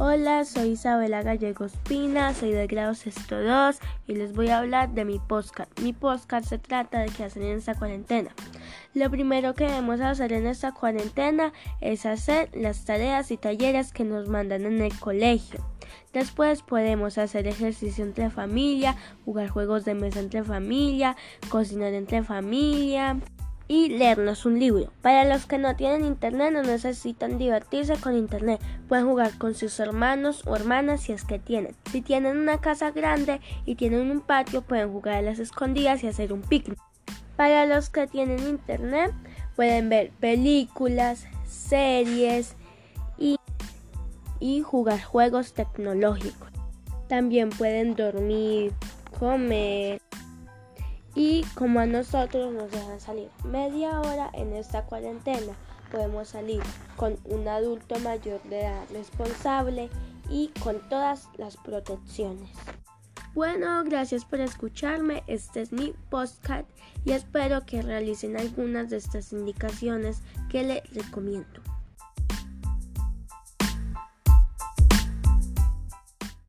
Hola, soy Isabela Gallegos Pina, soy de grado sexto 2 y les voy a hablar de mi podcast. Mi podcast se trata de qué hacer en esta cuarentena. Lo primero que debemos hacer en esta cuarentena es hacer las tareas y talleres que nos mandan en el colegio. Después podemos hacer ejercicio entre familia, jugar juegos de mesa entre familia, cocinar entre familia y leernos un libro. Para los que no tienen internet no necesitan divertirse con internet, pueden jugar con sus hermanos o hermanas si es que tienen. Si tienen una casa grande y tienen un patio pueden jugar a las escondidas y hacer un picnic. Para los que tienen internet pueden ver películas, series y, y jugar juegos tecnológicos. También pueden dormir, comer y como a nosotros nos dejan salir media hora en esta cuarentena, podemos salir con un adulto mayor de edad responsable y con todas las protecciones. Bueno, gracias por escucharme. Este es mi podcast y espero que realicen algunas de estas indicaciones que le recomiendo.